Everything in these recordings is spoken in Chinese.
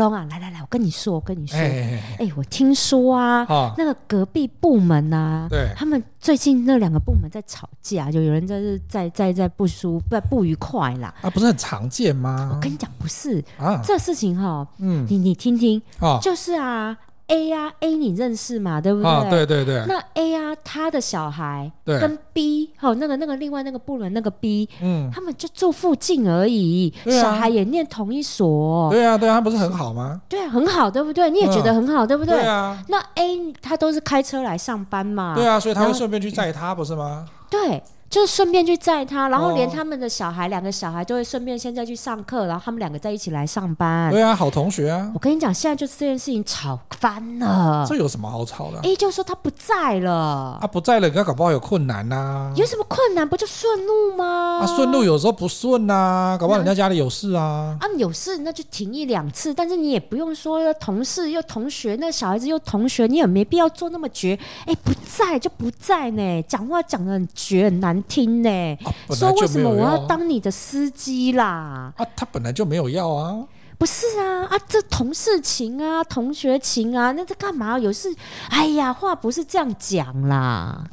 何龙啊，来来来，我跟你说，我跟你说，哎、欸欸，我听说啊，啊那个隔壁部门啊，对。他们最近那两个部门在吵架，就有人在在在在不舒不不愉快啦。啊，不是很常见吗？我跟你讲，不是。啊，这事情哈，嗯，你你听听，啊，就是啊。A 呀、啊、A 你认识嘛？对不对？啊，对对对。那 A 呀、啊，他的小孩对跟 B，好，那个那个另外那个部门那个 B，嗯，他们就住附近而已，啊、小孩也念同一所。对啊，对啊，他不是很好吗？对啊，很好，对不对？你也觉得很好，嗯、对不对？对啊。那 A 他都是开车来上班嘛？对啊，所以他会顺便去载他，不是吗？对。就顺便去载他，然后连他们的小孩，两、哦、个小孩就会顺便现在去上课，然后他们两个在一起来上班。对啊，好同学啊！我跟你讲，现在就是这件事情吵翻了。这有什么好吵的、啊？哎，就说他不在了。啊，不在了，人家搞不好有困难呐、啊。有什么困难？不就顺路吗？啊，顺路有时候不顺呐、啊，搞不好人家家里有事啊。啊，有事那就停一两次，但是你也不用说同事又同学，那小孩子又同学，你也没必要做那么绝。哎，不在就不在呢，讲话讲的很绝，很难听呢。啊、说为什么我要当你的司机啦？啊，他本来就没有要啊。不是啊，啊，这同事情啊，同学情啊，那这干嘛？有事？哎呀，话不是这样讲啦。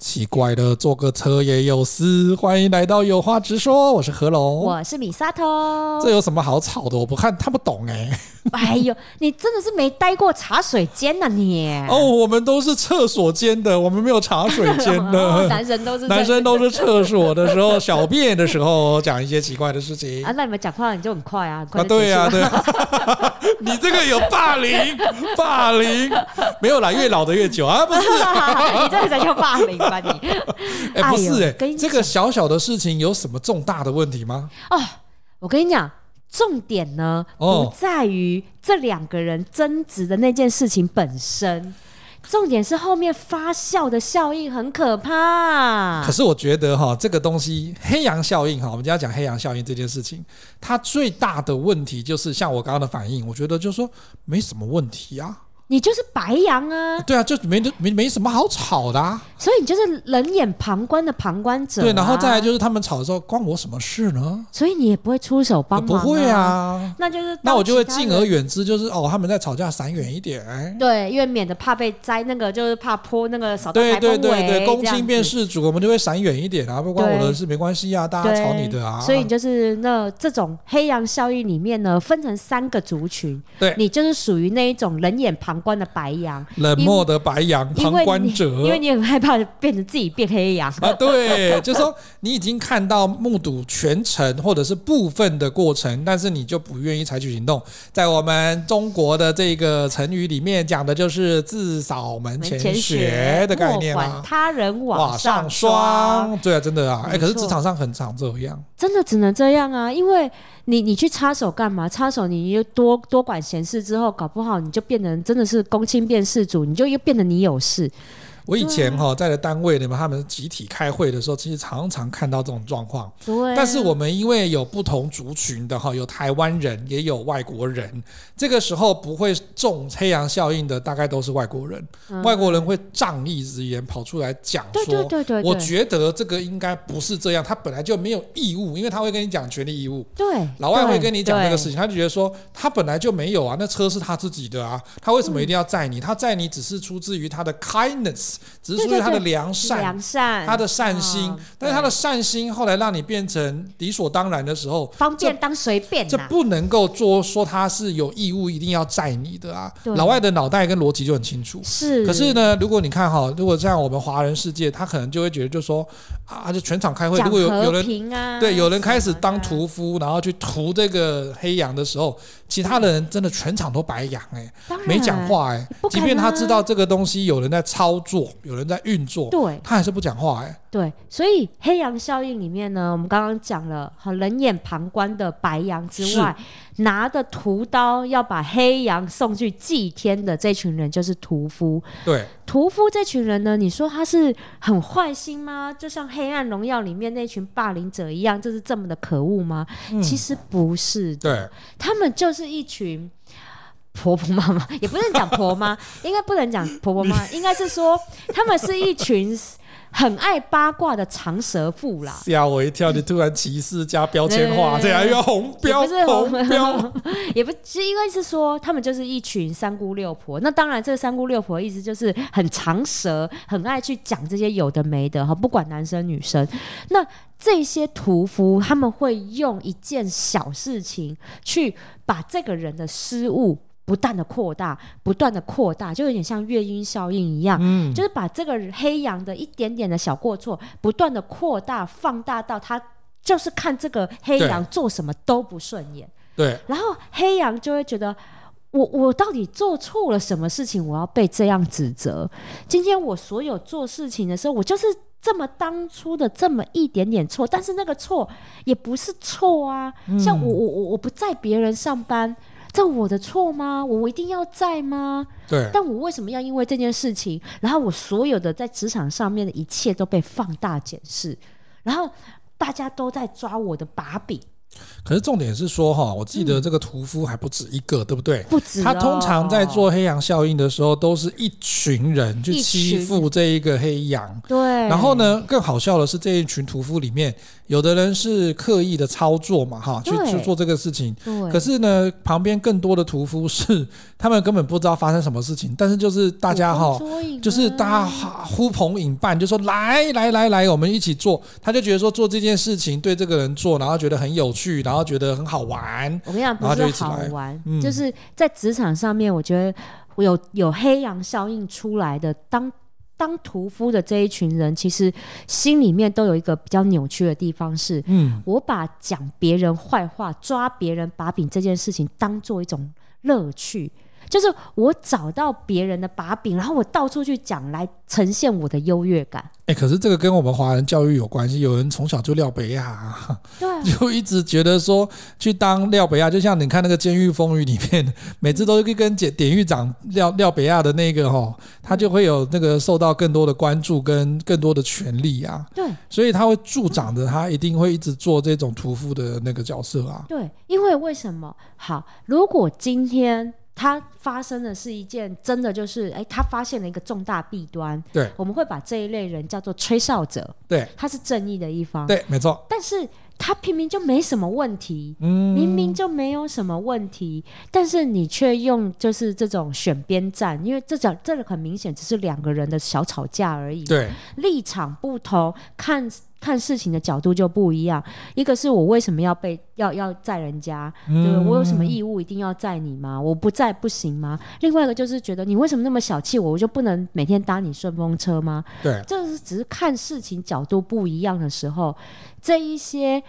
奇怪的，坐个车也有事。欢迎来到有话直说，我是何龙，我是米沙头。这有什么好吵的？我不看，他不懂哎、欸。哎呦，你真的是没待过茶水间呐、啊、你！哦，我们都是厕所间的，我们没有茶水间的。哦、男生都是男生都是厕所的时候小便的时候讲一些奇怪的事情啊。那你们讲话你就很快啊，快啊，对呀、啊、对、啊。你这个有霸凌，霸凌没有啦，越老的越久啊，不是？你这个才叫霸凌。哎、欸，不是哎、欸，这个小小的事情有什么重大的问题吗？哦，我跟你讲，重点呢不在于这两个人争执的那件事情本身，重点是后面发酵的效应很可怕。可是我觉得哈，这个东西黑羊效应哈，我们今天要讲黑羊效应这件事情，它最大的问题就是像我刚刚的反应，我觉得就是说没什么问题啊。你就是白羊啊！对啊，就没没没什么好吵的啊。所以你就是冷眼旁观的旁观者啊。对，然后再来就是他们吵的时候，关我什么事呢？所以你也不会出手帮忙啊？不会啊。那就是那我就会敬而远之，就是哦，他们在吵架，闪远一点。对，因为免得怕被摘那个，就是怕泼那个扫到对对对对，公亲变事主，我们就会闪远一点啊，不关我的事，没关系啊，大家吵你的啊。所以就是那这种黑羊效应里面呢，分成三个族群。对，你就是属于那一种冷眼旁观的白羊。冷漠的白羊旁观者，因为你很害怕变成自己变黑羊啊。对，就是说你已经看到目睹全程或者是部分的过程，但是你就不愿意采取行动。在我们中国的这个成语里面讲的就是自扫门前雪的概念嘛，莫管他人瓦上霜。上霜对啊，真的啊，哎，可是职场上很常这样，真的只能这样啊，因为你你去插手干嘛？插手你又多多管闲事之后，搞不好你就变成真的是公卿变事主，你就又变得你有事。我以前哈在的单位里面，他们集体开会的时候，其实常常看到这种状况。对。但是我们因为有不同族群的哈，有台湾人，也有外国人，这个时候不会中黑羊效应的，大概都是外国人。嗯、外国人会仗义直言跑出来讲说，对对对对，我觉得这个应该不是这样，他本来就没有义务，因为他会跟你讲权利义务。对。老外会跟你讲这个事情，他就觉得说他本来就没有啊，那车是他自己的啊，他为什么一定要载你？嗯、他载你只是出自于他的 kindness，只是出于他的。良善，良善，他的善心，哦、但是他的善心后来让你变成理所当然的时候，方便当随便、啊这，这不能够做说他是有义务一定要载你的啊。老外的脑袋跟逻辑就很清楚，是。可是呢，如果你看哈，如果像我们华人世界，他可能就会觉得，就说啊，就全场开会，如果有有人、啊、对有人开始当屠夫，然后去屠这个黑羊的时候，其他的人真的全场都白羊哎、欸，没讲话哎、欸，即便他知道这个东西有人在操作，有人在运作。对，他还是不讲话哎、欸。对，所以黑羊效应里面呢，我们刚刚讲了，好冷眼旁观的白羊之外，拿着屠刀要把黑羊送去祭天的这群人就是屠夫。对，屠夫这群人呢，你说他是很坏心吗？就像《黑暗荣耀》里面那群霸凌者一样，就是这么的可恶吗？嗯、其实不是的，对，他们就是一群。婆婆妈妈也不能讲婆妈，应该不能讲婆婆妈，应该是说他们是一群很爱八卦的长舌妇啦。吓我一跳！你突然歧视加标签化，这样又要红标，不是红标，也不是，应该 是说他们就是一群三姑六婆。那当然，这三姑六婆的意思就是很长舌，很爱去讲这些有的没的哈，不管男生女生。那这些屠夫他们会用一件小事情去把这个人的失误。不断的扩大，不断的扩大，就有点像月晕效应一样，嗯，就是把这个黑羊的一点点的小过错，不断的扩大、放大到他就是看这个黑羊做什么都不顺眼，对，然后黑羊就会觉得，我我到底做错了什么事情，我要被这样指责？今天我所有做事情的时候，我就是这么当初的这么一点点错，但是那个错也不是错啊，嗯，像我我我我不在别人上班。这我的错吗？我一定要在吗？对。但我为什么要因为这件事情，然后我所有的在职场上面的一切都被放大检视，然后大家都在抓我的把柄。可是重点是说哈，我记得这个屠夫还不止一个，嗯、对不对？不止、哦。他通常在做黑羊效应的时候，都是一群人去欺负这一个黑羊。对。然后呢，更好笑的是，这一群屠夫里面，有的人是刻意的操作嘛，哈，去去做这个事情。对。可是呢，旁边更多的屠夫是他们根本不知道发生什么事情，但是就是大家哈，就是大家呼朋引伴，就说来来来来，我们一起做。他就觉得说做这件事情对这个人做，然后觉得很有趣。然后觉得很好玩。我跟你讲，不是好玩，嗯、就是在职场上面，我觉得有有黑羊效应出来的。当当屠夫的这一群人，其实心里面都有一个比较扭曲的地方是，是嗯，我把讲别人坏话、抓别人把柄这件事情当做一种乐趣。就是我找到别人的把柄，然后我到处去讲，来呈现我的优越感。哎、欸，可是这个跟我们华人教育有关系。有人从小就廖北亚，对，就一直觉得说去当廖北亚，就像你看那个《监狱风云》里面，每次都跟跟典典狱长廖廖北亚的那个哈，他就会有那个受到更多的关注跟更多的权利啊。对，所以他会助长的他一定会一直做这种屠夫的那个角色啊。对，因为为什么？好，如果今天。他发生的是一件真的就是，哎，他发现了一个重大弊端。对，我们会把这一类人叫做吹哨者。对，他是正义的一方。对，没错。但是他明明就没什么问题，嗯，明明就没有什么问题，但是你却用就是这种选边站，因为这讲这个很明显只是两个人的小吵架而已。对，立场不同，看。看事情的角度就不一样，一个是我为什么要被要要载人家，对？我有什么义务一定要载你吗？我不载不行吗？另外一个就是觉得你为什么那么小气我，我就不能每天搭你顺风车吗？对，这是只是看事情角度不一样的时候，这一些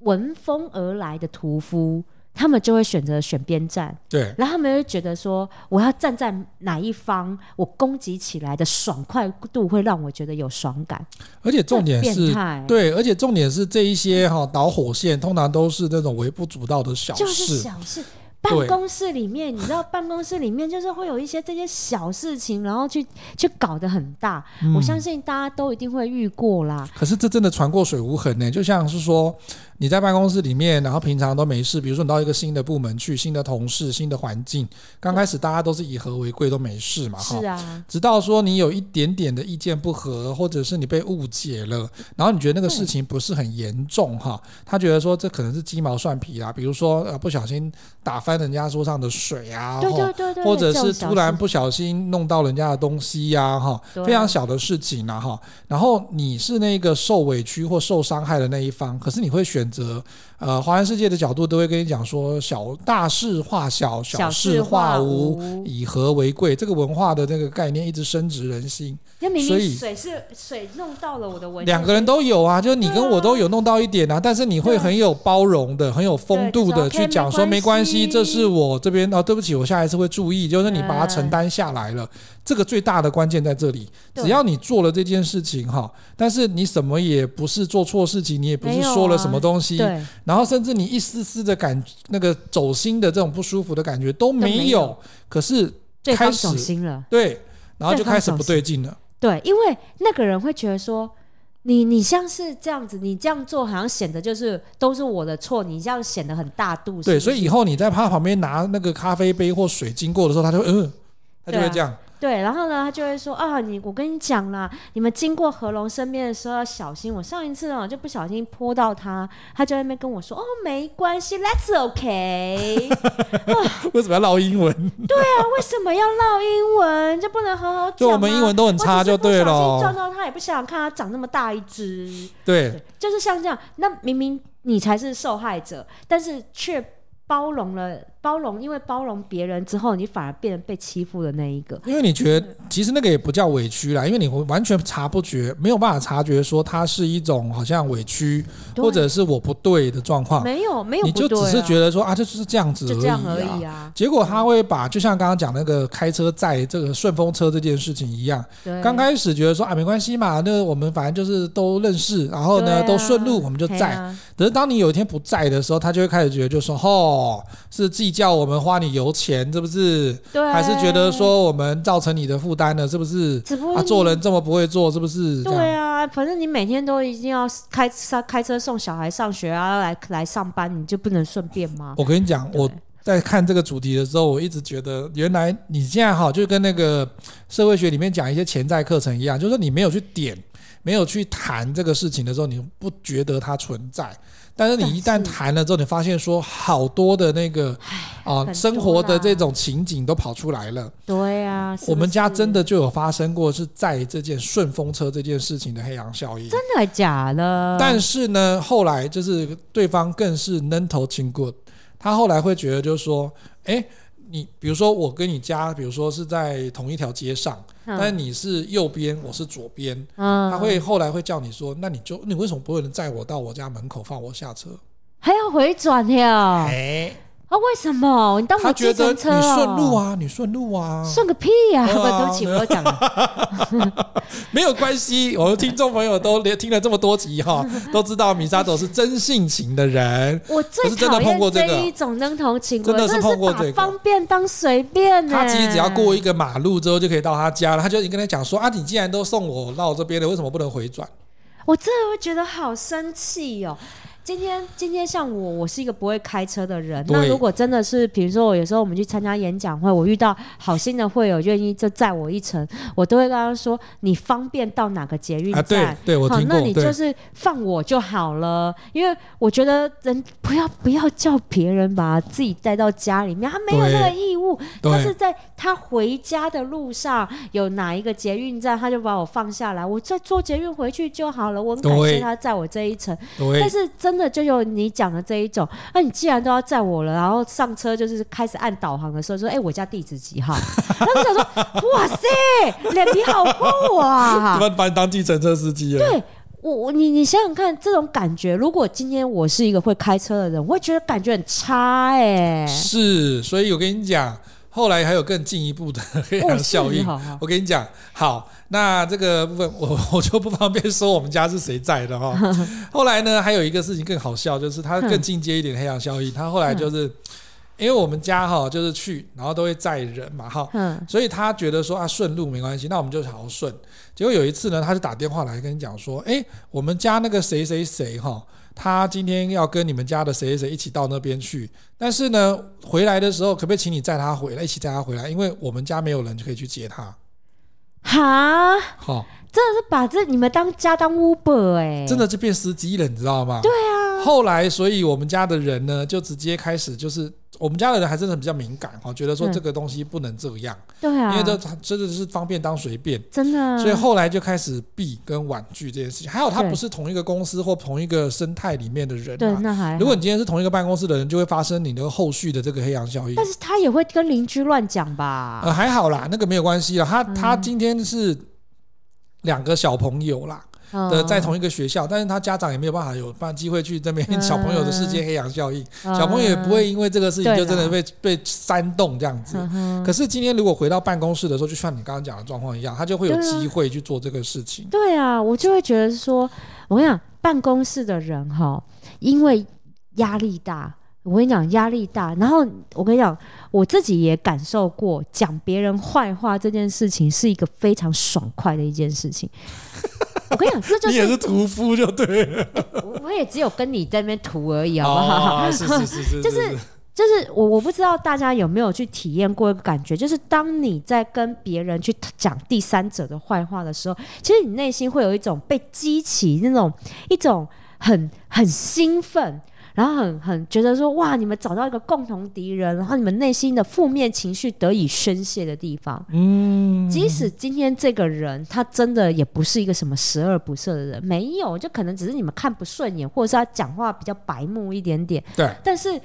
闻风而来的屠夫。他们就会选择选边站，对，然后他们会觉得说，我要站在哪一方，我攻击起来的爽快度会让我觉得有爽感。而且重点是，对，而且重点是这一些哈导火线通常都是那种微不足道的小事，就是小事。办公室里面，你知道，办公室里面就是会有一些这些小事情，然后去去搞得很大。嗯。我相信大家都一定会遇过啦。可是这真的船过水无痕呢，就像是说你在办公室里面，然后平常都没事，比如说你到一个新的部门去，新的同事、新的环境，刚开始大家都是以和为贵，都没事嘛，哈。是啊。直到说你有一点点的意见不合，或者是你被误解了，然后你觉得那个事情不是很严重哈，他觉得说这可能是鸡毛蒜皮啦，比如说呃不小心打翻人家桌上的水啊，对对对对，或者是突然不小心弄到人家的东西呀、啊，哈，非常小的事情啊，哈。然后你是那个受委屈或受伤害的那一方，可是你会选择。呃，华人世界的角度都会跟你讲说，小大事化小，小事化无，化无以和为贵。这个文化的这个概念一直深植人心。明明所以水是水弄到了我的文，两个人都有啊，就是你跟我都有弄到一点啊，啊但是你会很有包容的，很有风度的去讲说，没关系，这是我这边哦，对不起，我下一次会注意，就是你把它承担下来了。这个最大的关键在这里，只要你做了这件事情哈，但是你什么也不是做错事情，你也不是说了什么东西，对，然后甚至你一丝丝的感那个走心的这种不舒服的感觉都没有，可是开始走心了，对，然后就开始不对劲了，对，因为那个人会觉得说，你你像是这样子，你这样做好像显得就是都是我的错，你这样显得很大度，对，所以以后你在他旁边拿那个咖啡杯或水经过的时候，他就嗯。他就会这样，对，然后呢，他就会说啊，你我跟你讲啦，你们经过何龙身边的时候要小心。我上一次呢就不小心泼到他，他就在那边跟我说哦，没关系，That's okay。为什么要唠英文？对啊，为什么要唠英文？就不能好好讲？就我们英文都很差，就对了。我撞到他也不想想看他长那么大一只。对，对，就是像这样。那明明你才是受害者，但是却包容了。包容，因为包容别人之后，你反而变成被欺负的那一个。因为你觉得，其实那个也不叫委屈啦，因为你完全察不觉，没有办法察觉说它是一种好像委屈，或者是我不对的状况。没有，没有，你就只是觉得说啊，就是这样子而已啊。就这样而已啊。结果他会把，就像刚刚讲那个开车载这个顺风车这件事情一样，刚开始觉得说啊，没关系嘛，那我们反正就是都认识，然后呢都顺路，我们就载。可是当你有一天不在的时候，他就会开始觉得就说，哦，是计较我们花你。油钱是不是？对，还是觉得说我们造成你的负担了，是不是？啊，做人这么不会做，是不是？对啊，反正你每天都一定要开车开车送小孩上学啊，来来上班，你就不能顺便吗？我跟你讲，我在看这个主题的时候，我一直觉得，原来你现在哈，就跟那个社会学里面讲一些潜在课程一样，就是说你没有去点，没有去谈这个事情的时候，你不觉得它存在。但是你一旦谈了之后，你发现说好多的那个啊生活的这种情景都跑出来了。对啊，我们家真的就有发生过是在这件顺风车这件事情的黑羊效应。真的假的？但是呢，后来就是对方更是扔头轻过，他后来会觉得就是说，哎。你比如说，我跟你家，比如说是在同一条街上，嗯、但你是右边，我是左边，嗯、他会后来会叫你说，那你就你为什么不能载我到我家门口放我下车？还要回转呀？欸啊，为什么你当我计程车？你顺路啊，你顺路啊，顺个屁呀！啊！对不起，我讲了，没有关系。我的听众朋友都连听了这么多集哈，都知道米沙朵是真性情的人。我最讨厌这一种扔头情真的是碰过这个，方便当随便。他其实只要过一个马路之后就可以到他家了，他就已经跟他讲说啊，你既然都送我到这边了，为什么不能回转？我真的会觉得好生气哦。今天，今天像我，我是一个不会开车的人。那如果真的是，比如说我有时候我们去参加演讲会，我遇到好心的会友愿意就载我一程，我都会跟他说：“你方便到哪个捷运站？”啊、对，对我。好，那你就是放我就好了，因为我觉得人不要不要叫别人把自己带到家里面，他没有那个义他是在他回家的路上有哪一个捷运站，他就把我放下来，我再坐捷运回去就好了。我很感谢他载我这一程，但是真。的就有你讲的这一种，那你既然都要载我了，然后上车就是开始按导航的时候说：“哎，我家地址几号？” 他们想说：“哇塞，脸皮好厚啊！”怎么把你当计程车司机了？对我，我你你想想看，这种感觉，如果今天我是一个会开车的人，我会觉得感觉很差哎。是，所以我跟你讲。后来还有更进一步的黑羊效应，我跟你讲，好，那这个部分我我就不方便说我们家是谁在的哈。后来呢，还有一个事情更好笑，就是它更进阶一点黑羊效应，它后来就是因为我们家哈就是去，然后都会载人嘛哈，嗯所以他觉得说啊顺路没关系，那我们就好好顺。结果有一次呢，他就打电话来跟你讲说，哎，我们家那个谁谁谁哈。他今天要跟你们家的谁谁谁一起到那边去，但是呢，回来的时候可不可以请你载他回来，一起载他回来？因为我们家没有人就可以去接他。哈，好，真的是把这你们当家当 Uber 哎，真的就变司机了，你知道吗？对啊。后来，所以我们家的人呢，就直接开始就是。我们家的人还真的比较敏感哈，觉得说这个东西不能这样，对啊，因为这真的是方便当随便，真的，所以后来就开始避跟婉拒这件事情。还有他不是同一个公司或同一个生态里面的人，对，那还。如果你今天是同一个办公室的人，就会发生你的后续的这个黑羊效应。但是他也会跟邻居乱讲吧？呃，还好啦，那个没有关系啦。他他今天是两个小朋友啦。的在同一个学校，但是他家长也没有办法有办机会去这边小朋友的世界黑羊效应，小朋友也不会因为这个事情就真的被被煽动这样子。可是今天如果回到办公室的时候，就像你刚刚讲的状况一样，他就会有机会去做这个事情。对啊，我就会觉得说，我跟你讲，办公室的人哈，因为压力大，我跟你讲压力大，然后我跟你讲，我自己也感受过，讲别人坏话这件事情是一个非常爽快的一件事情。我跟你讲，这就是 你也是屠夫就对了。我也只有跟你在那边屠而已，好不好？是是 是是，就是就是我我不知道大家有没有去体验过一个感觉，就是当你在跟别人去讲第三者的坏话的时候，其实你内心会有一种被激起那种一种很很兴奋。然后很很觉得说哇，你们找到一个共同敌人，然后你们内心的负面情绪得以宣泄的地方。嗯，即使今天这个人他真的也不是一个什么十恶不赦的人，没有，就可能只是你们看不顺眼，或者是他讲话比较白目一点点。对，但是。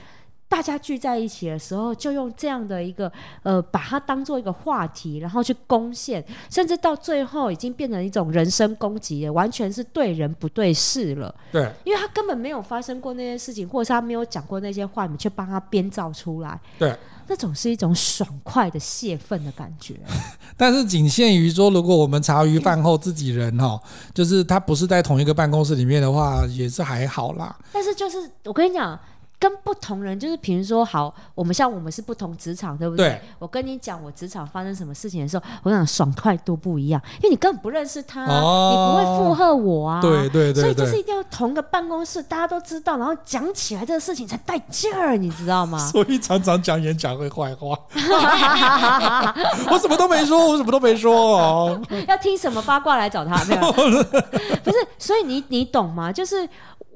大家聚在一起的时候，就用这样的一个呃，把它当做一个话题，然后去攻陷，甚至到最后已经变成一种人身攻击了，完全是对人不对事了。对，因为他根本没有发生过那些事情，或者是他没有讲过那些话，你们却帮他编造出来。对，那种是一种爽快的泄愤的感觉。但是仅限于说，如果我们茶余饭后自己人哈，就是他不是在同一个办公室里面的话，也是还好啦。但是就是我跟你讲。跟不同人，就是比如说，好，我们像我们是不同职场，对不对？对。我跟你讲，我职场发生什么事情的时候，我想爽快度不一样，因为你根本不认识他，哦、你不会附和我啊。对对对，对。所以就是一定要同个办公室，大家都知道，然后讲起来这个事情才带劲儿，你知道吗？所以常常讲演讲会坏话。我什么都没说，我什么都没说哦。要听什么八卦来找他？没有。不是，所以你你懂吗？就是。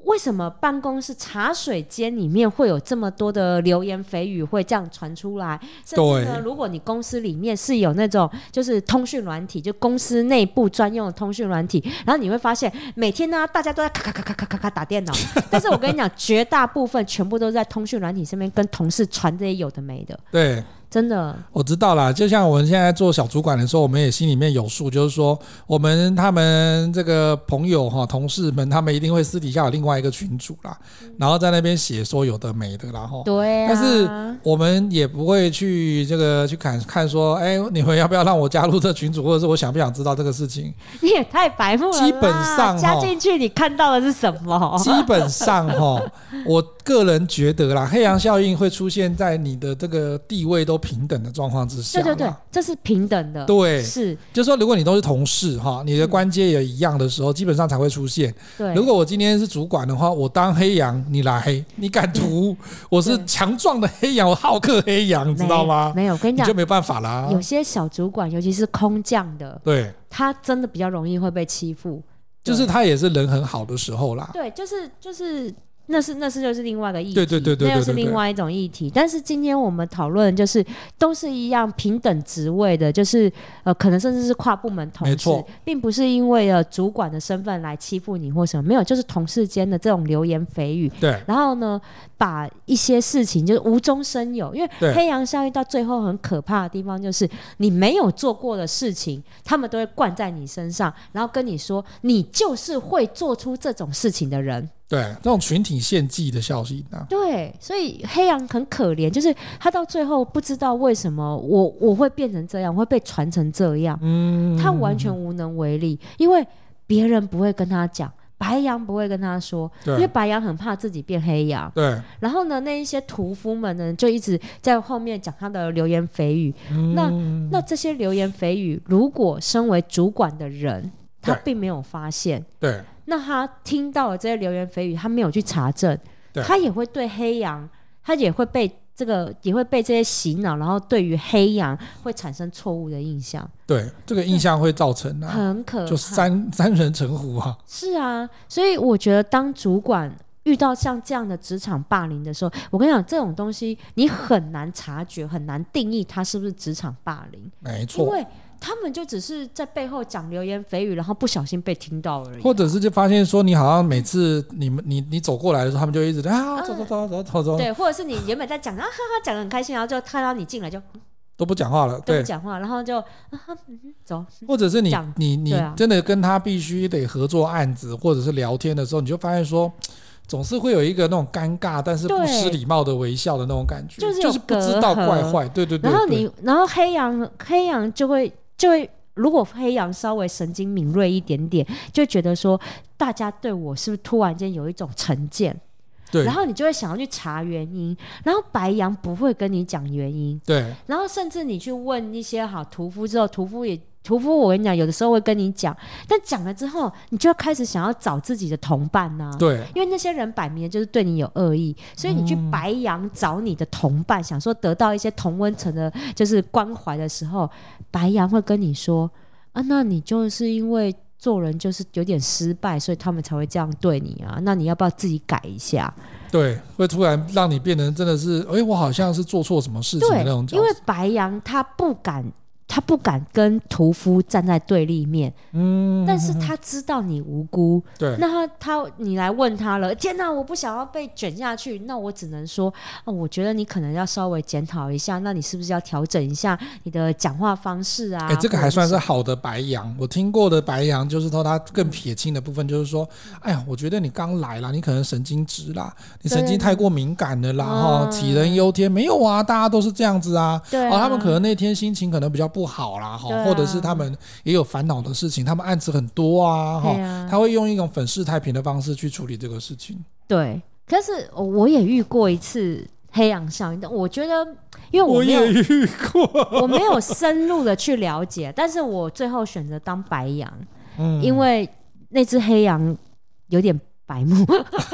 为什么办公室茶水间里面会有这么多的流言蜚语会这样传出来？甚至呢，如果你公司里面是有那种就是通讯软体，就公司内部专用的通讯软体，然后你会发现每天呢，大家都在咔咔咔咔咔咔咔打电脑，但是我跟你讲，绝大部分全部都在通讯软体上面跟同事传这些有的没的。对。真的，我知道啦。就像我们现在做小主管的时候，我们也心里面有数，就是说，我们他们这个朋友哈、同事们，他们一定会私底下有另外一个群组啦，然后在那边写说有的没的，然后对，但是我们也不会去这个去看看说，哎，你们要不要让我加入这群组，或者是我想不想知道这个事情？你也太白目了，基本上加进去，你看到的是什么？基本上哈，我个人觉得啦，黑羊效应会出现在你的这个地位都平等的状况之下，对对对，这是平等的，对，是，就是说，如果你都是同事哈，你的关阶也一样的时候，基本上才会出现。对，如果我今天是主管的话，我当黑羊，你来，你敢屠，我是强壮的黑羊，我好客黑羊，知道吗？没有，我跟你讲，就没办法啦。有些小主管，尤其是空降的，对，他真的比较容易会被欺负，就是他也是人很好的时候啦。对，就是就是。那是那是就是另外一个议题，对对对对，那又是另外一种议题。但是今天我们讨论就是都是一样平等职位的，就是呃可能甚至是跨部门同事，并不是因为呃主管的身份来欺负你或什么，没有，就是同事间的这种流言蜚语。对。然后呢，把一些事情就是无中生有，因为黑羊效应到最后很可怕的地方就是你没有做过的事情，他们都会灌在你身上，然后跟你说你就是会做出这种事情的人。对，那种群体献祭的效应啊。对，所以黑羊很可怜，就是他到最后不知道为什么我我会变成这样，我会被传成这样。嗯，他完全无能为力，因为别人不会跟他讲，白羊不会跟他说，因为白羊很怕自己变黑羊。对。然后呢，那一些屠夫们呢，就一直在后面讲他的流言蜚语。嗯、那那这些流言蜚语，如果身为主管的人，他并没有发现。对。对那他听到了这些流言蜚语，他没有去查证，他也会对黑羊，他也会被这个，也会被这些洗脑，然后对于黑羊会产生错误的印象。对，这个印象会造成啊，很可怕，就三三人成虎啊。是啊，所以我觉得当主管遇到像这样的职场霸凌的时候，我跟你讲，这种东西你很难察觉，很难定义它是不是职场霸凌。没错，因为。他们就只是在背后讲流言蜚语，然后不小心被听到而已。或者是就发现说，你好像每次你们你你走过来的时候，他们就一直啊走走走走走走。对，或者是你原本在讲啊哈哈讲的很开心，然后就看到你进来就都不讲话了，对，都不讲话，然后就走。或者是你你你真的跟他必须得合作案子，或者是聊天的时候，你就发现说。总是会有一个那种尴尬，但是不失礼貌的微笑的那种感觉，就是就是不知道怪坏，对对对。然后你，然后黑羊黑羊就会就会，如果黑羊稍微神经敏锐一点点，就觉得说大家对我是不是突然间有一种成见？对。然后你就会想要去查原因，然后白羊不会跟你讲原因，对。然后甚至你去问一些好屠夫之后，屠夫也。屠夫，我跟你讲，有的时候会跟你讲，但讲了之后，你就要开始想要找自己的同伴呐、啊。对，因为那些人摆明就是对你有恶意，所以你去白羊找你的同伴，嗯、想说得到一些同温层的，就是关怀的时候，白羊会跟你说啊，那你就是因为做人就是有点失败，所以他们才会这样对你啊。那你要不要自己改一下？对，会突然让你变成真的是，哎，我好像是做错什么事情的那种。因为白羊他不敢。他不敢跟屠夫站在对立面，嗯，但是他知道你无辜，对，那他他你来问他了，天哪，我不想要被卷下去，那我只能说，哦，我觉得你可能要稍微检讨一下，那你是不是要调整一下你的讲话方式啊？哎、欸，这个还算是好的白羊，我听过的白羊就是说他更撇清的部分就是说，哎呀，我觉得你刚来啦，你可能神经质啦，你神经太过敏感了啦，哈，杞人忧天，没有啊，大家都是这样子啊，对啊，哦，他们可能那天心情可能比较不好啦，哈、啊，或者是他们也有烦恼的事情，他们案子很多啊，哈、啊，他会用一种粉饰太平的方式去处理这个事情。对，可是我也遇过一次黑羊效应，但我觉得，因为我没有遇过，我没有深入的去了解，但是我最后选择当白羊，嗯，因为那只黑羊有点白目。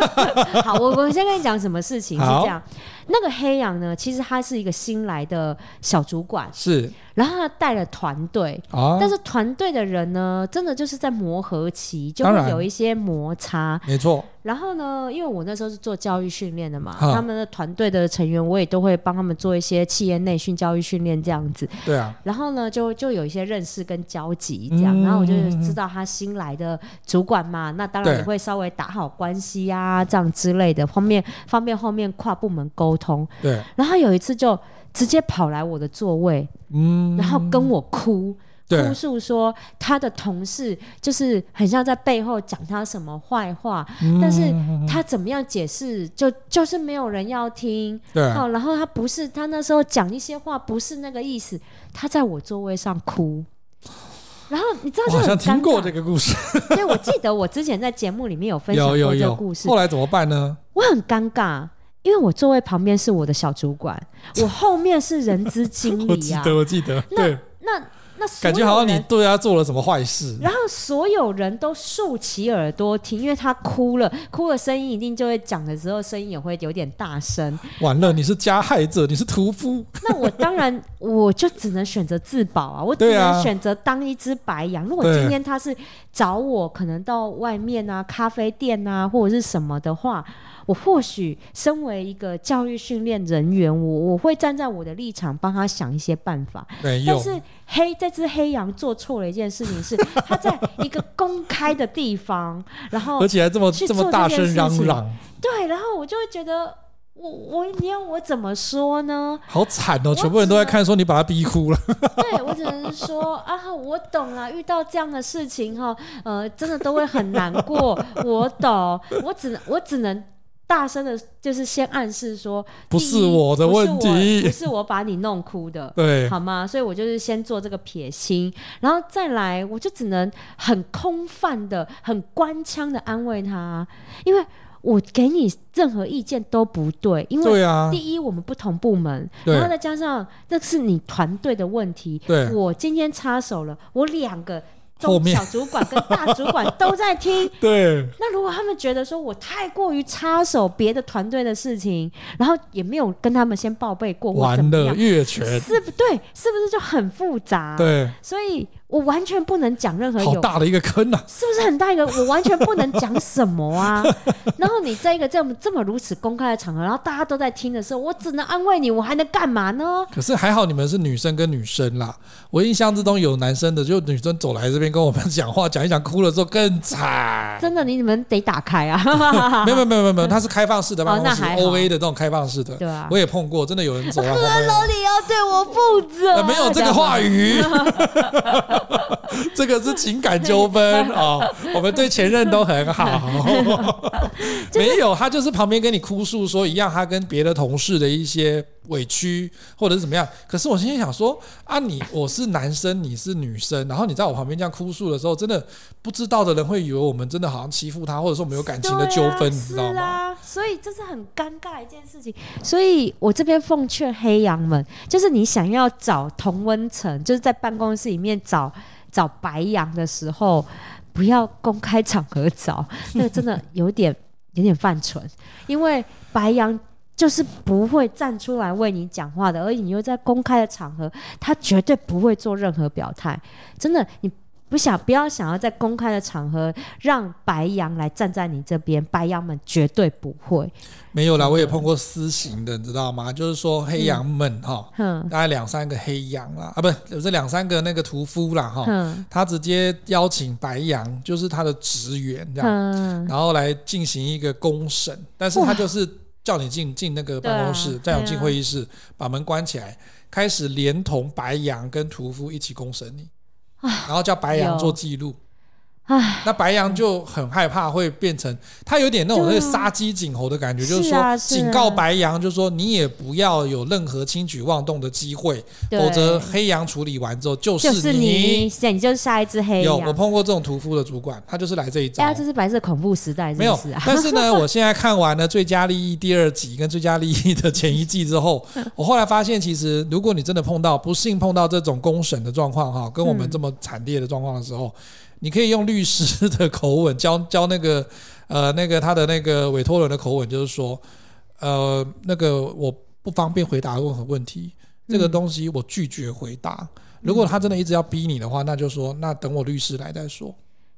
好，我我先跟你讲什么事情是这样。那个黑羊呢，其实他是一个新来的小主管，是，然后他带了团队，啊，但是团队的人呢，真的就是在磨合期，就会有一些摩擦，没错。然后呢，因为我那时候是做教育训练的嘛，他们的团队的成员，我也都会帮他们做一些企业内训、教育训练这样子。对啊。然后呢，就就有一些认识跟交集这样，嗯，然后我就知道他新来的主管嘛，那当然也会稍微打好关系啊，这样之类的方面，方便后面跨部门沟通。对。然后有一次就直接跑来我的座位，嗯，然后跟我哭。哭诉说他的同事就是很像在背后讲他什么坏话，嗯，但是他怎么样解释，就就是没有人要听。对，好然后他不是他那时候讲一些话不是那个意思，他在我座位上哭。然后你知道，我好像听过这个故事。对，我记得我之前在节目里面有分享过这个故事。后来怎么办呢？我很尴尬，因为我座位旁边是我的小主管，我后面是人资经理啊。我记得，我记得。对，那。那感觉好像你对他做了什么坏事，然后所有人都竖起耳朵听，因为他哭了，哭的声音一定就会讲的时候声音也会有点大声。完了，你是加害者，你是屠夫。那我当然 我就只能选择自保啊，我只能选择当一只白羊。如果今天他是找我，可能到外面啊、咖啡店啊或者是什么的话。我或许身为一个教育训练人员，我我会站在我的立场帮他想一些办法。但是黑这只黑羊做错了一件事情，是他在一个公开的地方，然后而且还这么这么大声嚷嚷。对，然后我就会觉得，我我你要我怎么说呢？好惨哦！全部人都在看，说你把他逼哭了。对，我只能说啊，我懂啊，遇到这样的事情哈，呃，真的都会很难过。我懂，我只能我只能。大声的，就是先暗示说，不是我的问题，不是我把你弄哭的，对，好吗？所以我就是先做这个撇清，然后再来，我就只能很空泛的、很官腔的安慰他，因为我给你任何意见都不对，因为第一我们不同部门，然后再加上这是你团队的问题，对，我今天插手了，我两个。中小主管跟大主管都在听，对。那如果他们觉得说我太过于插手别的团队的事情，然后也没有跟他们先报备过，完了越权，是不对？是不是就很复杂？对，所以。我完全不能讲任何有好大的一个坑呐、啊，是不是很大一个？我完全不能讲什么啊。然后你在一个这么这么如此公开的场合，然后大家都在听的时候，我只能安慰你，我还能干嘛呢？可是还好你们是女生跟女生啦。我印象之中有男生的，就女生走来这边跟我们讲话，讲一讲哭了之后更惨。真的，你们得打开啊！没有没有没有没有，它 是开放式的办公室，O A 的这种开放式的。对啊，我也碰过，真的有人走来。阁楼，你要对我负责、呃。没有这个话语。这个是情感纠纷啊，我们对前任都很好。没有，他就是旁边跟你哭诉说一样，他跟别的同事的一些委屈或者是怎么样。可是我心里想说啊，你我是男生，你是女生，然后你在我旁边这样哭诉的时候，真的不知道的人会以为我们真的好像欺负他，或者说我们有感情的纠纷，你知道吗？所以这是很尴尬一件事情。所以我这边奉劝黑羊们，就是你想要找同温层，就是在办公室里面找。找白羊的时候，不要公开场合找，那个真的有点有点犯蠢，因为白羊就是不会站出来为你讲话的，而且你又在公开的场合，他绝对不会做任何表态，真的你。不想不要想要在公开的场合让白羊来站在你这边，白羊们绝对不会。没有啦，我也碰过私刑的，你知道吗？就是说黑羊们哈，嗯、大概两三个黑羊啦，啊，不是，有这两三个那个屠夫啦哈，嗯、他直接邀请白羊，就是他的职员这样，嗯、然后来进行一个公审，但是他就是叫你进进那个办公室，再进会议室，把门关起来，开始连同白羊跟屠夫一起公审你。然后叫白羊做记录，唉，那白羊就很害怕会变成他有点那种那杀鸡儆猴的感觉，就是说警告白羊，就是说你也不要有任何轻举妄动的机会，否则黑羊处理完之后就是你，你就是下一只黑羊。有我碰过这种屠夫的主管，他就是来这一招。哎，这是白色恐怖时代，没有。但是呢，我现在看完了《最佳利益》第二集跟《最佳利益》的前一季之后，我后来发现，其实如果你真的碰到不幸碰到这种公审的状况哈，跟我们这么惨烈的状况的时候。你可以用律师的口吻教教那个呃那个他的那个委托人的口吻，就是说，呃那个我不方便回答任何问题，这个东西我拒绝回答。如果他真的一直要逼你的话，那就说那等我律师来再说。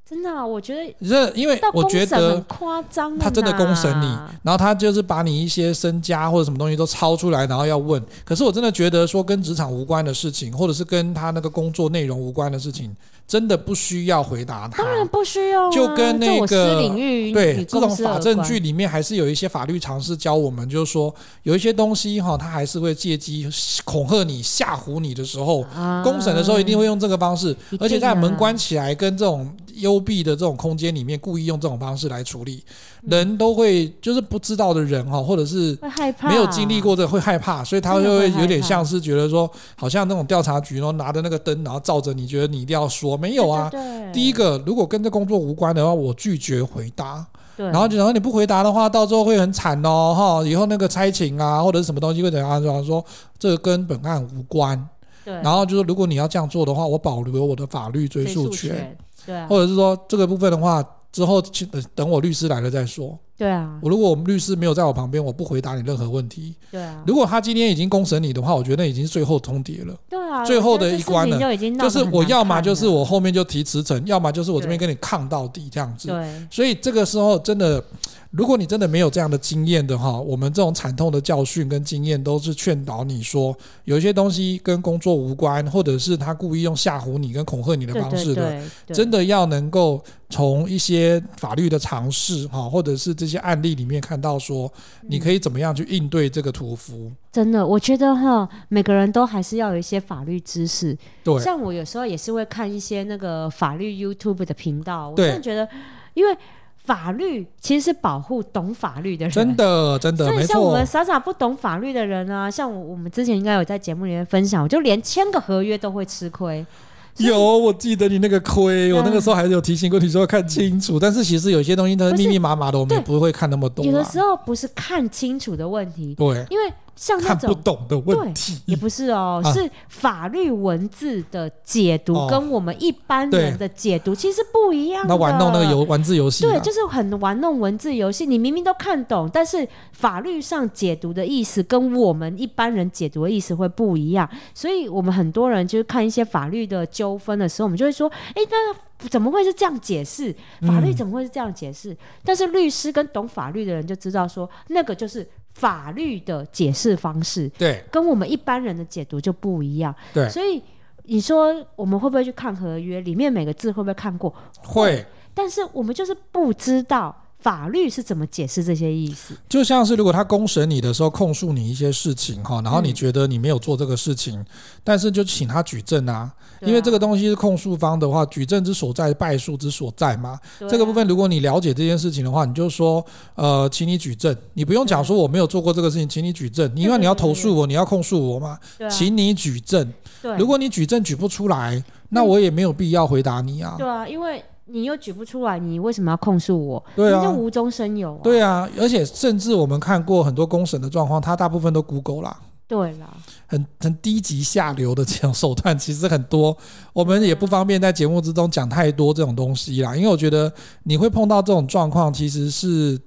真的、啊，我觉得这因为我觉得夸张，他真的公审你，然后他就是把你一些身家或者什么东西都抄出来，然后要问。可是我真的觉得说跟职场无关的事情，或者是跟他那个工作内容无关的事情。真的不需要回答他，当然不需要、啊。就跟那个领域对这种法证据里面，还是有一些法律常识教我们，就是说有一些东西哈，他还是会借机恐吓你、吓唬你的时候，啊、公审的时候一定会用这个方式，而且在门关起来跟这种幽闭的这种空间里面，故意用这种方式来处理。人都会就是不知道的人哈，或者是没有经历过这会害怕，所以他就会有点像是觉得说，好像那种调查局，然后拿着那个灯，然后照着你，觉得你一定要说没有啊。第一个，如果跟这工作无关的话，我拒绝回答。然后就然后你不回答的话，到时候会很惨哦哈。以后那个差勤啊，或者是什么东西会怎样？就说说这个跟本案无关。然后就是如果你要这样做的话，我保留我的法律追诉权。或者是说这个部分的话。之后去等我律师来了再说。对啊，我如果我们律师没有在我旁边，我不回答你任何问题。对啊，如果他今天已经公审你的话，我觉得那已经是最后通牒了。对啊，最后的一关了。就，就是我要么就是我后面就提辞呈，要么就是我这边跟你抗到底这样子。对，所以这个时候真的。如果你真的没有这样的经验的话，我们这种惨痛的教训跟经验都是劝导你说，有一些东西跟工作无关，或者是他故意用吓唬你跟恐吓你的方式的，对对对对，真的要能够从一些法律的尝试哈，或者是这些案例里面看到说，你可以怎么样去应对这个屠夫。真的，我觉得哈，每个人都还是要有一些法律知识。对，像我有时候也是会看一些那个法律 YouTube 的频道，我真的觉得，因为。法律其实是保护懂法律的人，真的真的，所以像我们傻傻不懂法律的人啊，像我们之前应该有在节目里面分享，我就连签个合约都会吃亏。有，我记得你那个亏，我那个时候还是有提醒过你说要看清楚，但是其实有些东西它是密密麻麻的，我们也不会看那么多。有的时候不是看清楚的问题，对，因为。像那种看不懂的问题，也不是哦，啊、是法律文字的解读跟我们一般人的解读其实不一样的。那玩弄那个游文字游戏，对，就是很玩弄文字游戏。你明明都看懂，但是法律上解读的意思跟我们一般人解读的意思会不一样。所以我们很多人就是看一些法律的纠纷的时候，我们就会说：哎，那怎么会是这样解释？法律怎么会是这样解释？嗯、但是律师跟懂法律的人就知道说，那个就是。法律的解释方式，对，跟我们一般人的解读就不一样，对，所以你说我们会不会去看合约里面每个字会不会看过？会，但是我们就是不知道。法律是怎么解释这些意思？就像是如果他公审你的时候控诉你一些事情哈，然后你觉得你没有做这个事情，嗯、但是就请他举证啊，啊因为这个东西是控诉方的话，举证之所在，败诉之所在嘛。啊、这个部分如果你了解这件事情的话，你就说呃，请你举证，你不用讲说我没有做过这个事情，请你举证，因为你要投诉我，你要控诉我嘛，啊、请你举证。如果你举证举不出来，那我也没有必要回答你啊。对啊，因为。你又举不出来，你为什么要控诉我？对啊，你就无中生有啊。对啊，而且甚至我们看过很多公审的状况，他大部分都 Google 啦。对啦，很很低级下流的这种手段其实很多，我们也不方便在节目之中讲太多这种东西啦，因为我觉得你会碰到这种状况，其实是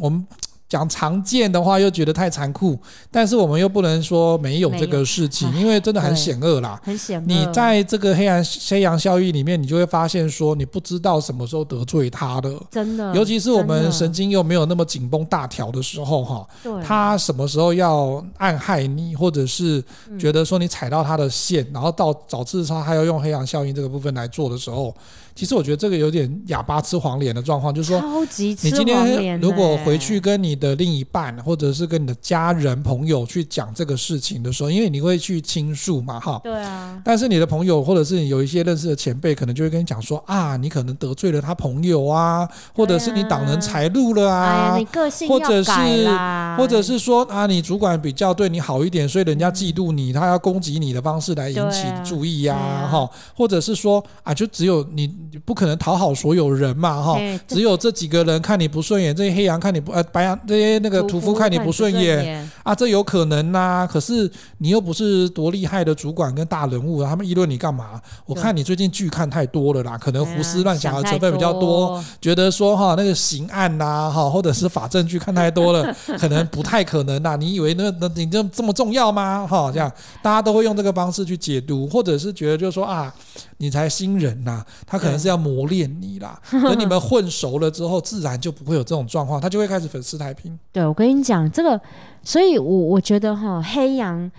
我们。讲常见的话又觉得太残酷，但是我们又不能说没有这个事情，因为真的很险恶啦。很险恶。你在这个黑暗黑羊效应里面，你就会发现说，你不知道什么时候得罪他的。真的。尤其是我们神经又没有那么紧绷大条的时候，哈。对。他什么时候要暗害你，或者是觉得说你踩到他的线，然后到导致他还要用黑羊效应这个部分来做的时候。其实我觉得这个有点哑巴吃黄连的状况，就是说，你今天如果回去跟你的另一半，或者是跟你的家人朋友去讲这个事情的时候，因为你会去倾诉嘛，哈，对啊。但是你的朋友或者是你有一些认识的前辈，可能就会跟你讲说啊，你可能得罪了他朋友啊，或者是你挡人财路了啊，你个性要改啦，或者是或者是说啊，你主管比较对你好一点，所以人家嫉妒你，他要攻击你的方式来引起注意呀，哈，或者是说啊，就只有你。你不可能讨好所有人嘛，哈，只有这几个人看你不顺眼，这些黑羊看你不，呃，白羊这些那个屠夫看你不顺眼啊，这有可能呐、啊。可是你又不是多厉害的主管跟大人物，他们议论你干嘛？我看你最近剧看太多了啦，可能胡思乱想的成分比较多，觉得说哈那个刑案呐，哈或者是法证剧看太多了，可能不太可能呐。你以为那那你这这么重要吗？哈，这样大家都会用这个方式去解读，或者是觉得就是说啊。你才新人呐，他可能是要磨练你啦。等你们混熟了之后，自然就不会有这种状况，他就会开始粉饰太平。对，我跟你讲这个，所以我我觉得哈，黑羊。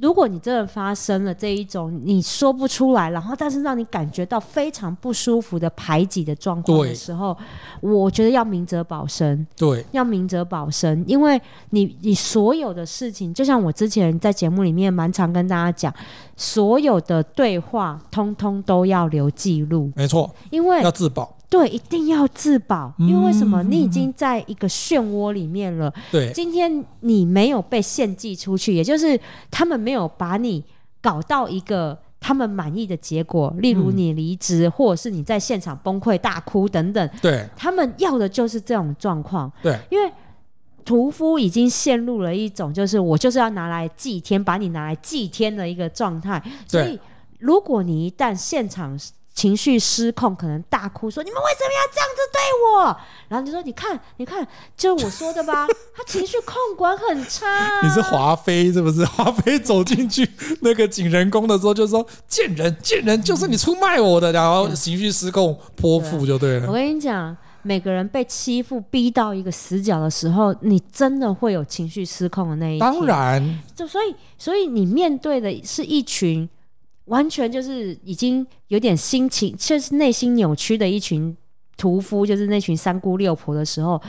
如果你真的发生了这一种你说不出来，然后但是让你感觉到非常不舒服的排挤的状况的时候，我觉得要明哲保身。对，要明哲保身，因为你你所有的事情，就像我之前在节目里面蛮常跟大家讲，所有的对话通通都要留记录。没错，因为要自保。对，一定要自保，因为为什么？你已经在一个漩涡里面了。对，今天你没有被献祭出去，也就是他们没有把你搞到一个他们满意的结果，例如你离职，嗯、或者是你在现场崩溃大哭等等。对，他们要的就是这种状况。对，因为屠夫已经陷入了一种，就是我就是要拿来祭天，把你拿来祭天的一个状态。所以，如果你一旦现场，情绪失控，可能大哭说：“你们为什么要这样子对我？”然后就说：“你看，你看，就是我说的吧？他情绪控管很差啊。”你是华妃是不是？华妃走进去那个景仁宫的时候，就说：“贱人，贱人，就是你出卖我的。”然后情绪失控泼妇就对了。我跟你讲，每个人被欺负逼到一个死角的时候，你真的会有情绪失控的那一天。当然，就所以，所以你面对的是一群。完全就是已经有点心情，就是内心扭曲的一群屠夫，就是那群三姑六婆的时候，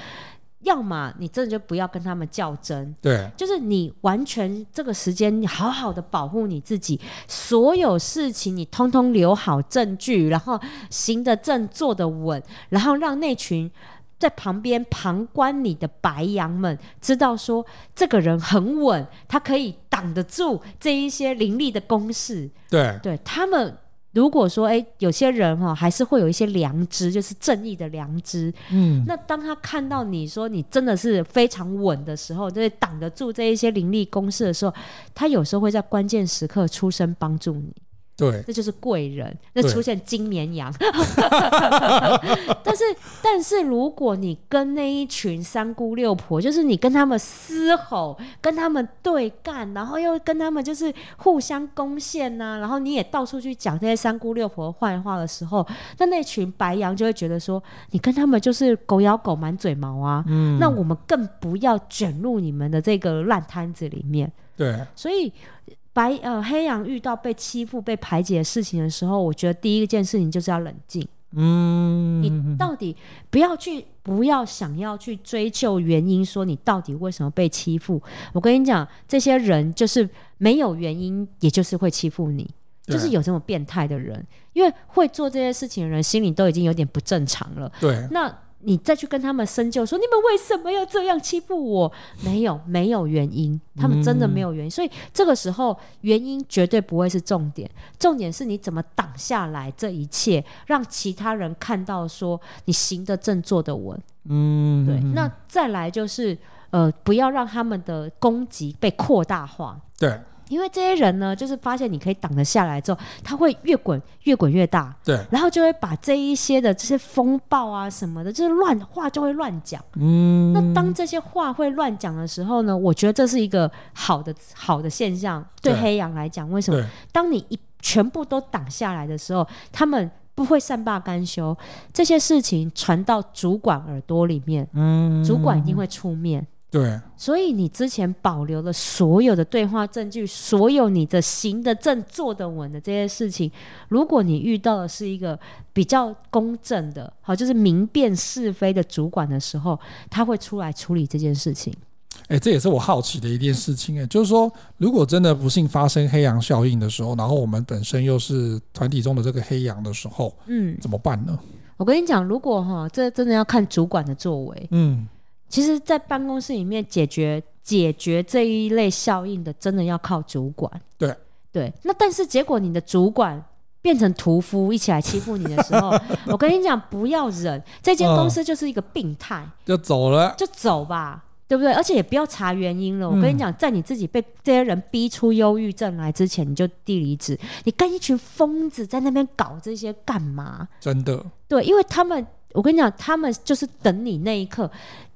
要么你真的就不要跟他们较真，对，就是你完全这个时间，你好好的保护你自己，所有事情你通通留好证据，然后行得正，坐得稳，然后让那群。在旁边旁观你的白羊们知道说，这个人很稳，他可以挡得住这一些凌厉的攻势。对，对他们如果说，哎，有些人哈、哦、还是会有一些良知，就是正义的良知。嗯，那当他看到你说你真的是非常稳的时候，就是挡得住这一些凌厉攻势的时候，他有时候会在关键时刻出声帮助你。对，这就是贵人，那出现金绵羊。但是，但是如果你跟那一群三姑六婆，就是你跟他们嘶吼，跟他们对干，然后又跟他们就是互相攻陷呐、啊，然后你也到处去讲这些三姑六婆坏话的时候，那那群白羊就会觉得说，你跟他们就是狗咬狗，满嘴毛啊。嗯，那我们更不要卷入你们的这个烂摊子里面。对，所以。白呃黑羊遇到被欺负、被排挤的事情的时候，我觉得第一件事情就是要冷静。嗯，你到底不要去，不要想要去追究原因，说你到底为什么被欺负？我跟你讲，这些人就是没有原因，也就是会欺负你，就是有这么变态的人，因为会做这些事情的人心里都已经有点不正常了。对，那。你再去跟他们深究，说你们为什么要这样欺负我？没有，没有原因，他们真的没有原因。嗯、所以这个时候，原因绝对不会是重点，重点是你怎么挡下来这一切，让其他人看到说你行得正，坐得稳。嗯，对。那再来就是，呃，不要让他们的攻击被扩大化。对。因为这些人呢，就是发现你可以挡得下来之后，他会越滚越滚越大，对，然后就会把这一些的这些风暴啊什么的，就是乱话就会乱讲。嗯，那当这些话会乱讲的时候呢，我觉得这是一个好的好的现象。对黑羊来讲，为什么？当你一全部都挡下来的时候，他们不会善罢甘休，这些事情传到主管耳朵里面，嗯，主管一定会出面。对，所以你之前保留了所有的对话证据，所有你的行得正、坐得稳的这些事情，如果你遇到的是一个比较公正的，好，就是明辨是非的主管的时候，他会出来处理这件事情。哎，这也是我好奇的一件事情，哎，就是说，如果真的不幸发生黑羊效应的时候，然后我们本身又是团体中的这个黑羊的时候，嗯，怎么办呢？我跟你讲，如果哈，这真的要看主管的作为，嗯。其实，在办公室里面解决解决这一类效应的，真的要靠主管。对对，那但是结果你的主管变成屠夫，一起来欺负你的时候，我跟你讲，不要忍，这间公司就是一个病态，就走了，就走吧，对不对？而且也不要查原因了。我跟你讲，在你自己被这些人逼出忧郁症来之前，你就递离职。你跟一群疯子在那边搞这些干嘛？真的，对，因为他们，我跟你讲，他们就是等你那一刻。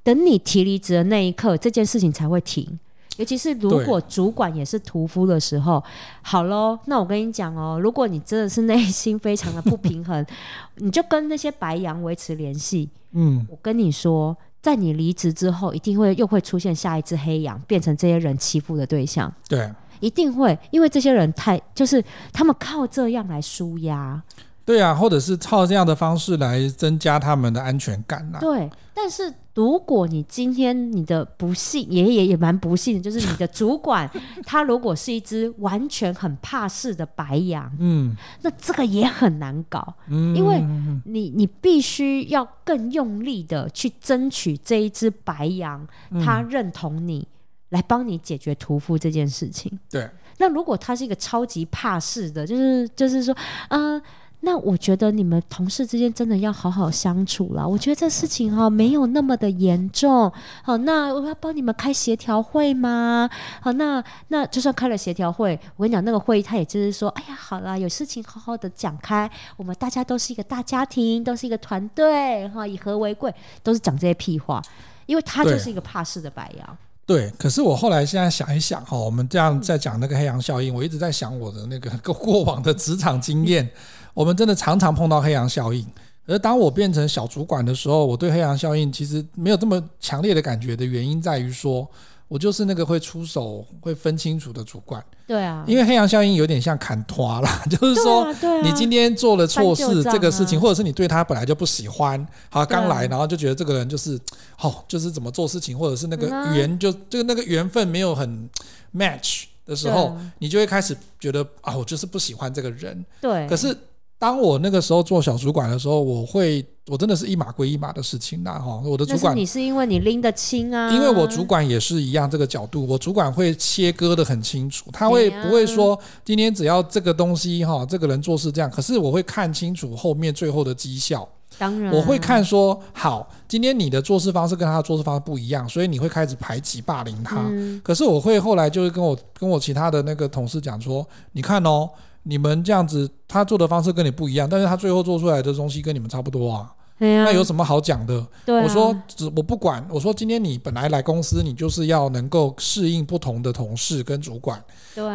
等你提离职的那一刻，这件事情才会停。尤其是如果主管也是屠夫的时候，好喽，那我跟你讲哦，如果你真的是内心非常的不平衡，你就跟那些白羊维持联系。嗯，我跟你说，在你离职之后，一定会又会出现下一只黑羊，变成这些人欺负的对象。对，一定会，因为这些人太就是他们靠这样来舒压。对啊，或者是靠这样的方式来增加他们的安全感呐。对，但是如果你今天你的不幸也也也蛮不幸的，就是你的主管 他如果是一只完全很怕事的白羊，嗯，那这个也很难搞，嗯，因为你你必须要更用力的去争取这一只白羊，他认同你，来帮你解决屠夫这件事情。对，那如果他是一个超级怕事的，就是就是说，嗯、呃。那我觉得你们同事之间真的要好好相处了。我觉得这事情哈没有那么的严重。好，那我要帮你们开协调会吗？好，那那就算开了协调会，我跟你讲，那个会议他也就是说，哎呀，好啦，有事情好好的讲开。我们大家都是一个大家庭，都是一个团队，哈，以和为贵，都是讲这些屁话。因为他就是一个怕事的白羊。对，可是我后来现在想一想哈，我们这样在讲那个黑羊效应，我一直在想我的那个 过往的职场经验。我们真的常常碰到黑羊效应，而当我变成小主管的时候，我对黑羊效应其实没有这么强烈的感觉的原因在于说，我就是那个会出手、会分清楚的主管。对啊，因为黑羊效应有点像砍拖啦，就是说，你今天做了错事这个事情，或者是你对他本来就不喜欢，好刚来，然后就觉得这个人就是，哦，就是怎么做事情，或者是那个缘就这个那个缘分没有很 match 的时候，你就会开始觉得啊，我就是不喜欢这个人。对，可是。当我那个时候做小主管的时候，我会，我真的是一码归一码的事情啦，哈，我的主管，你是因为你拎得清啊，因为我主管也是一样这个角度，我主管会切割的很清楚，他会不会说今天只要这个东西哈，这个人做事这样，可是我会看清楚后面最后的绩效，当然，我会看说，好，今天你的做事方式跟他的做事方式不一样，所以你会开始排挤霸凌他，嗯，可是我会后来就是跟我跟我其他的那个同事讲说，你看哦。你们这样子，他做的方式跟你不一样，但是他最后做出来的东西跟你们差不多啊。那有什么好讲的？我说只，我不管。我说，今天你本来来公司，你就是要能够适应不同的同事跟主管。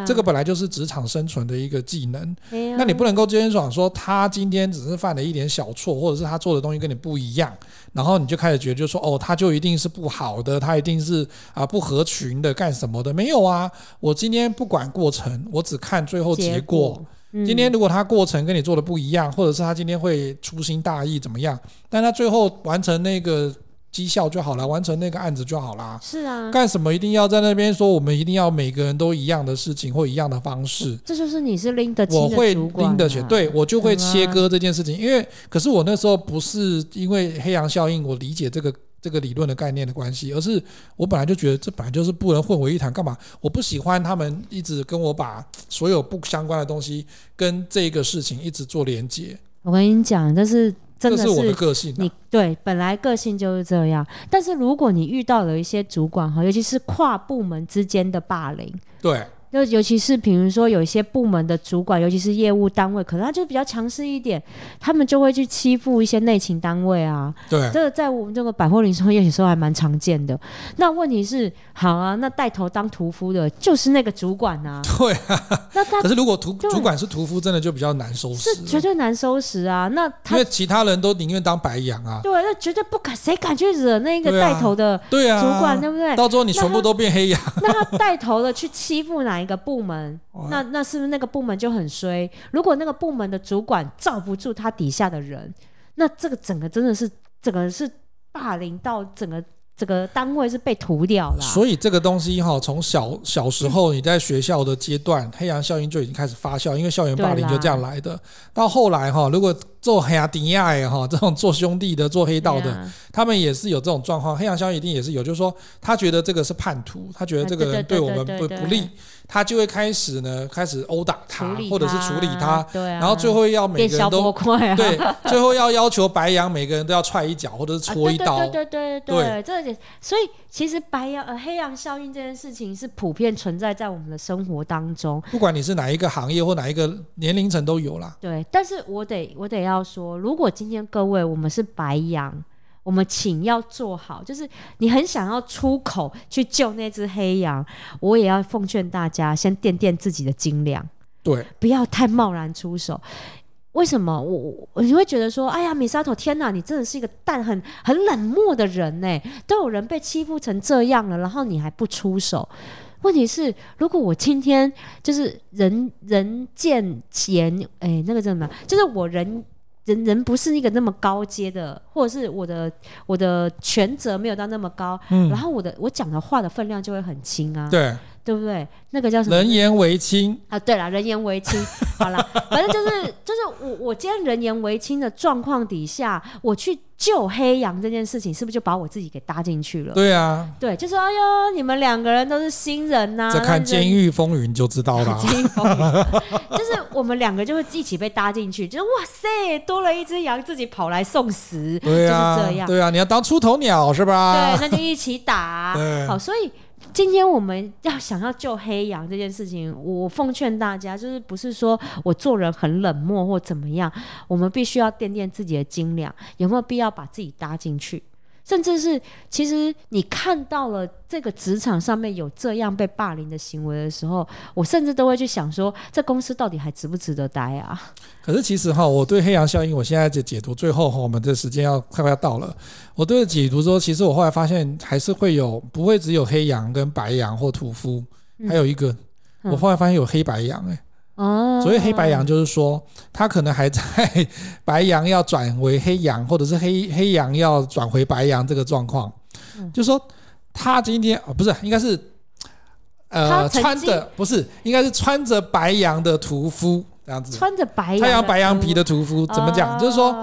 这个本来就是职场生存的一个技能。那你不能够今天讲说他今天只是犯了一点小错，或者是他做的东西跟你不一样，然后你就开始觉得就说哦，他就一定是不好的，他一定是啊不合群的，干什么的？没有啊，我今天不管过程，我只看最后结果。今天如果他过程跟你做的不一样，或者是他今天会粗心大意怎么样？但他最后完成那个绩效就好了，完成那个案子就好啦。是啊，干什么一定要在那边说我们一定要每个人都一样的事情或一样的方式？这就是你是拎得清的主管啊。我会拎得起，对，我就会切割这件事情。因为可是我那时候不是因为黑羊效应，我理解这个。这个理论的概念的关系，而是我本来就觉得这本来就是不能混为一谈，干嘛？我不喜欢他们一直跟我把所有不相关的东西跟这个事情一直做连接。我跟你讲，这是真的是，这是我的个性啊。你对，本来个性就是这样。但是如果你遇到了一些主管哈，尤其是跨部门之间的霸凌，对。就尤其是比如说有一些部门的主管，尤其是业务单位，可能他就比较强势一点，他们就会去欺负一些内勤单位啊。对，这个在我们这个百货零售业有时候还蛮常见的。那问题是，好啊，那带头当屠夫的就是那个主管啊。对啊。那他可是如果屠主管是屠夫，真的就比较难收拾。是绝对难收拾啊。那他因为其他人都宁愿当白羊啊。对，那绝对不敢，谁敢去惹那个带头的对啊主管，对不对？到最后你全部都变黑羊。那他带头的去欺负哪一个部门？那那是不是那个部门就很衰？如果那个部门的主管罩不住他底下的人，那这个整个真的是整个是霸凌到整个这个单位是被涂掉了。所以这个东西哈，从小小时候你在学校的阶段，嗯、黑羊效应就已经开始发酵，因为校园霸凌就这样来的。到后来哈，如果做黑亚迪亚哈这种做兄弟的、做黑道的，他们也是有这种状况。黑羊效应一定也是有，就是说他觉得这个是叛徒，他觉得这个人对我们不不利。他就会开始呢，开始殴打他，他或者是处理他，对啊，然后最后要每个人都、啊、对，最后要要求白羊每个人都要踹一脚或者是戳一刀，啊、对对对对对，对，这所以其实白羊呃黑羊效应这件事情是普遍存在在我们的生活当中，不管你是哪一个行业或哪一个年龄层都有啦。对，但是我得我得要说，如果今天各位我们是白羊。我们请要做好，就是你很想要出口去救那只黑羊，我也要奉劝大家先掂掂自己的斤两，对，不要太贸然出手。为什么？我我你会觉得说，哎呀，米沙头，天哪，你真的是一个淡很很冷漠的人呢，都有人被欺负成这样了，然后你还不出手。问题是，如果我今天就是人人见钱，哎，那个叫什么？就是我人。人人不是一个那么高阶的，或者是我的我的权责没有到那么高，嗯，然后我的我讲的话的分量就会很轻啊，对，对不对？那个叫什么？人言为轻啊，对了，人言为轻，好了，反正就是就是我我今天人言为轻的状况底下，我去。救黑羊这件事情，是不是就把我自己给搭进去了？对啊，对，就说哎呦，你们两个人都是新人呐、啊。这看《监狱风云》就知道了。监狱风云就是我们两个就会一起被搭进去，就是哇塞，多了一只羊，自己跑来送死，对啊，就是这样。对啊，你要当出头鸟是吧？对，那就一起打。好，所以。今天我们要想要救黑羊这件事情，我奉劝大家，就是不是说我做人很冷漠或怎么样，我们必须要掂掂自己的斤两，有没有必要把自己搭进去？甚至是，其实你看到了这个职场上面有这样被霸凌的行为的时候，我甚至都会去想说，这公司到底还值不值得待啊？可是其实哈，我对黑羊效应，我现在就解读，最后哈，我们的时间要快快要到了。我对解读说，其实我后来发现，还是会有，不会只有黑羊跟白羊或屠夫，还有一个，嗯、我后来发现有黑白羊哎、欸。哦，所以黑白羊就是说，他可能还在 白羊要转为黑羊，或者是黑黑羊要转回白羊这个状况。嗯，就是说他今天哦，不是，应该是呃穿着不是，应该是穿着白羊的屠夫。这样子穿着白羊，太阳白羊皮的屠夫怎么讲？就是说，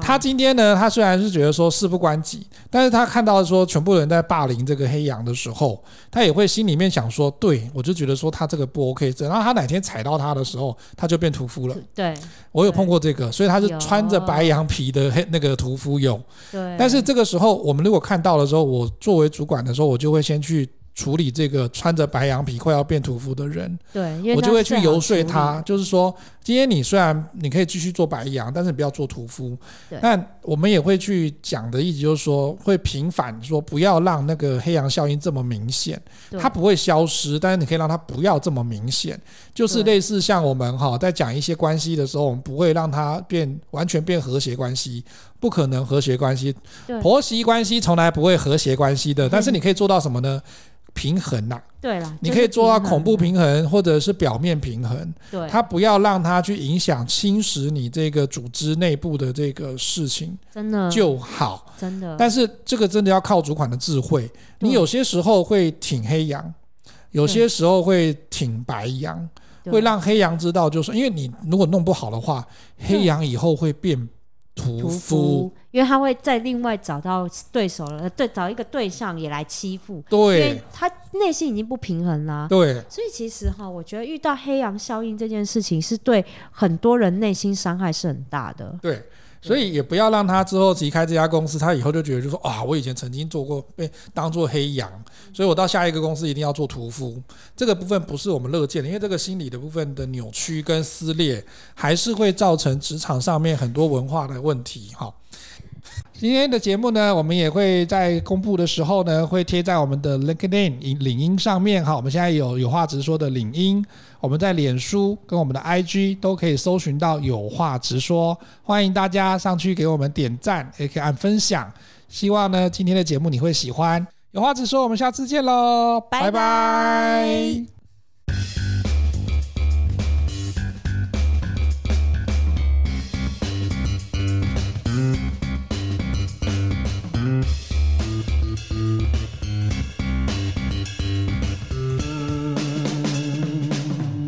他今天呢，他虽然是觉得说事不关己，但是他看到说全部人在霸凌这个黑羊的时候，他也会心里面想说，对，我就觉得说他这个不 OK。等到他哪天踩到他的时候，他就变屠夫了。对，我有碰过这个，所以他是穿着白羊皮的黑那个屠夫有。对，但是这个时候我们如果看到的时候，我作为主管的时候，我就会先去。处理这个穿着白羊皮快要变屠夫的人，对，我就会去游说他，就是说，今天你虽然你可以继续做白羊，但是你不要做屠夫。对，但我们也会去讲的意思就是说，会平反说不要让那个黑羊效应这么明显，它不会消失，但是你可以让它不要这么明显，就是类似像我们哈在讲一些关系的时候，我们不会让它变完全变和谐关系，不可能和谐关系，婆媳关系从来不会和谐关系的，但是你可以做到什么呢？平衡呐、啊，对了，你可以做到恐怖平衡，或者是表面平衡。对，它不要让它去影响、侵蚀你这个组织内部的这个事情，真的就好，真的。但是这个真的要靠主管的智慧。你有些时候会挺黑羊，有些时候会挺白羊，会让黑羊知道，就是因为你如果弄不好的话，黑羊以后会变。屠夫，因为他会再另外找到对手了，对，找一个对象也来欺负，对，因为他内心已经不平衡啦，对，所以其实哈，我觉得遇到黑羊效应这件事情，是对很多人内心伤害是很大的，对，所以也不要让他之后离开这家公司，他以后就觉得就说啊，我以前曾经做过被当做黑羊，所以我到下一个公司一定要做屠夫。这个部分不是我们乐见的，因为这个心理的部分的扭曲跟撕裂，还是会造成职场上面很多文化的问题。哈。今天的节目呢，我们也会在公布的时候呢，会贴在我们的 LinkedIn 领英上面哈。我们现在有有话直说的领英，我们在脸书跟我们的 IG 都可以搜寻到有话直说，欢迎大家上去给我们点赞，也可以按分享。希望呢，今天的节目你会喜欢。有话直说，我们下次见喽，拜拜。